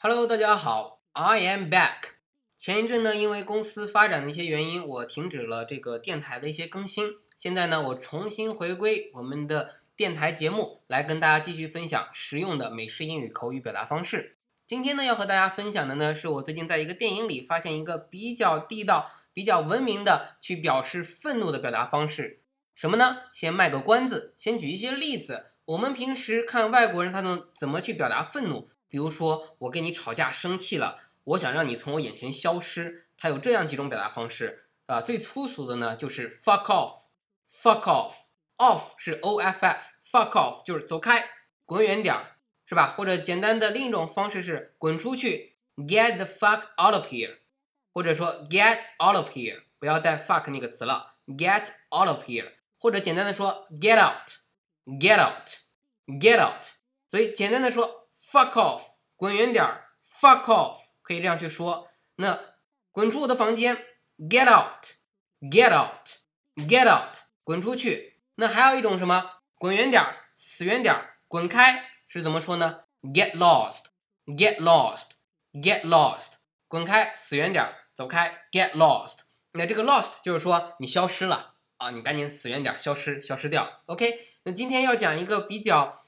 Hello，大家好，I am back。前一阵呢，因为公司发展的一些原因，我停止了这个电台的一些更新。现在呢，我重新回归我们的电台节目，来跟大家继续分享实用的美式英语口语表达方式。今天呢，要和大家分享的呢，是我最近在一个电影里发现一个比较地道、比较文明的去表示愤怒的表达方式。什么呢？先卖个关子，先举一些例子。我们平时看外国人他们怎么去表达愤怒，比如说我跟你吵架生气了，我想让你从我眼前消失，它有这样几种表达方式啊。最粗俗的呢就是 fuck off，fuck off，off 是 o f f，fuck off 就是走开，滚远点儿，是吧？或者简单的另一种方式是滚出去，get the fuck out of here，或者说 get out of here，不要带 fuck 那个词了，get out of here，或者简单的说 get out。Get out, get out。所以简单的说，fuck off，滚远点儿，fuck off，可以这样去说。那滚出我的房间，get out, get out, get out，滚出去。那还有一种什么？滚远点儿，死远点儿，滚开是怎么说呢？Get lost, get lost, get lost，滚开，死远点儿，走开，get lost。那这个 lost 就是说你消失了啊，你赶紧死远点儿，消失，消失掉。OK。那今天要讲一个比较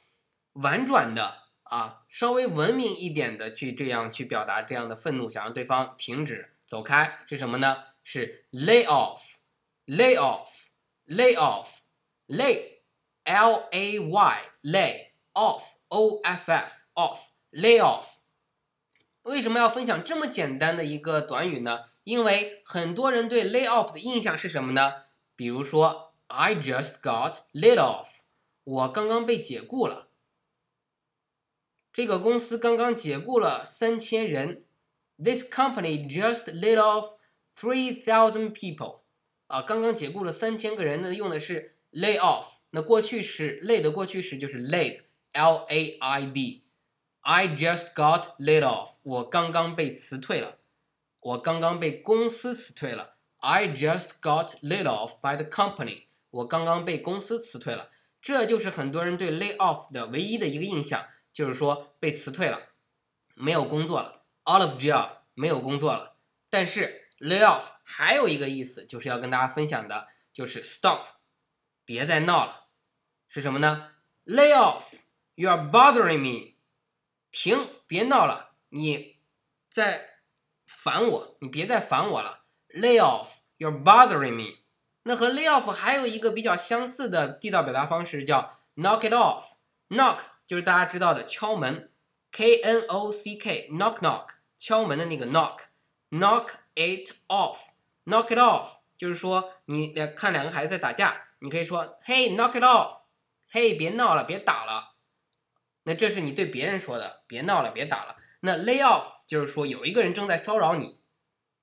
婉转的啊，稍微文明一点的去这样去表达这样的愤怒，想让对方停止走开是什么呢？是 lay off，lay off，lay off，lay，l a y，lay off，o f f，off，lay off。为什么要分享这么简单的一个短语呢？因为很多人对 lay off 的印象是什么呢？比如说 I just got laid off。我刚刚被解雇了，这个公司刚刚解雇了三千人。This company just laid off three thousand people。啊，刚刚解雇了三千个人呢，用的是 lay off。那过去时，lay 的过去时就是 laid，l a i d。I just got laid off。我刚刚被辞退了，我刚刚被公司辞退了。I just got laid off by the company。我刚刚被公司辞退了。这就是很多人对 lay off 的唯一的一个印象，就是说被辞退了，没有工作了，out of job，没有工作了。但是 lay off 还有一个意思，就是要跟大家分享的，就是 stop，别再闹了，是什么呢？lay off，you are bothering me，停，别闹了，你在烦我，你别再烦我了，lay off，you are bothering me。那和 lay off 还有一个比较相似的地道表达方式叫 knock it off，knock。就是大家知道的敲门，k n o c k，knock knock，敲门的那个 knock。knock it off，knock it off 就是说你看两个孩子在打架，你可以说 Hey knock it off，Hey 别闹了，别打了。那这是你对别人说的，别闹了，别打了。那 lay off 就是说有一个人正在骚扰你，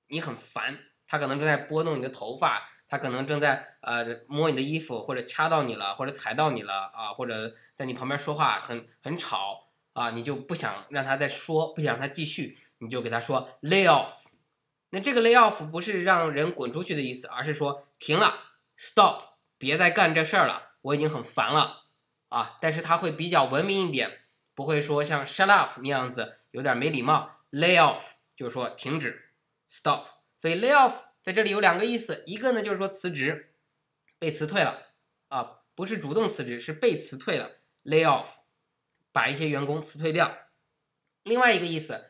你很烦，他可能正在拨弄你的头发。他可能正在呃摸你的衣服，或者掐到你了，或者踩到你了啊，或者在你旁边说话很很吵啊，你就不想让他再说，不想让他继续，你就给他说 lay off。那这个 lay off 不是让人滚出去的意思，而是说停了，stop，别再干这事儿了，我已经很烦了啊。但是他会比较文明一点，不会说像 shut up 那样子有点没礼貌。lay off 就是说停止，stop。所以 lay off。在这里有两个意思，一个呢就是说辞职，被辞退了啊，不是主动辞职，是被辞退了，lay off，把一些员工辞退掉。另外一个意思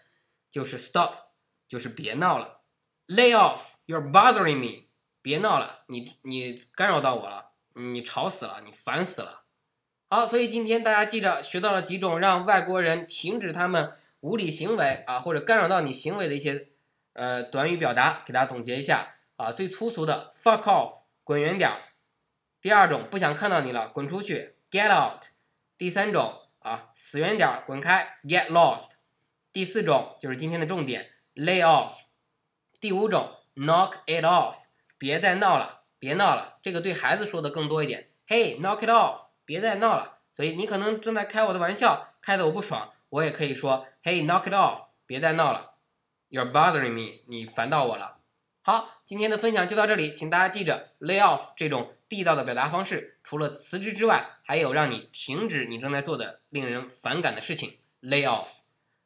就是 stop，就是别闹了，lay off，you're bothering me，别闹了，你你干扰到我了，你吵死了，你烦死了。好，所以今天大家记着学到了几种让外国人停止他们无理行为啊，或者干扰到你行为的一些。呃，短语表达给大家总结一下啊，最粗俗的 fuck off，滚远点儿。第二种不想看到你了，滚出去，get out。第三种啊，死远点儿，滚开，get lost。第四种就是今天的重点，lay off。第五种，knock it off，别再闹了，别闹了。这个对孩子说的更多一点，Hey knock it off，别再闹了。所以你可能正在开我的玩笑，开的我不爽，我也可以说，Hey knock it off，别再闹了。You're bothering me，你烦到我了。好，今天的分享就到这里，请大家记着，lay off 这种地道的表达方式，除了辞职之外，还有让你停止你正在做的令人反感的事情，lay off。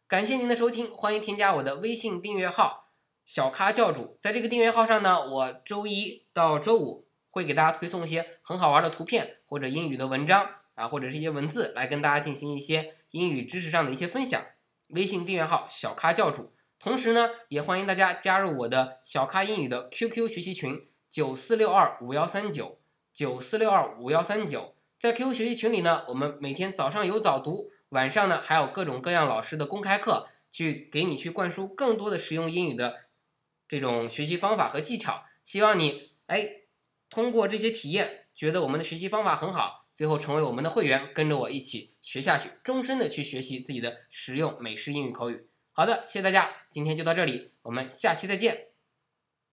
感谢您的收听，欢迎添加我的微信订阅号“小咖教主”。在这个订阅号上呢，我周一到周五会给大家推送一些很好玩的图片或者英语的文章啊，或者是一些文字，来跟大家进行一些英语知识上的一些分享。微信订阅号“小咖教主”，同时呢，也欢迎大家加入我的小咖英语的 QQ 学习群：九四六二五幺三九九四六二五幺三九。在 QQ 学习群里呢，我们每天早上有早读。晚上呢，还有各种各样老师的公开课，去给你去灌输更多的实用英语的这种学习方法和技巧。希望你哎，通过这些体验，觉得我们的学习方法很好，最后成为我们的会员，跟着我一起学下去，终身的去学习自己的实用美式英语口语。好的，谢谢大家，今天就到这里，我们下期再见。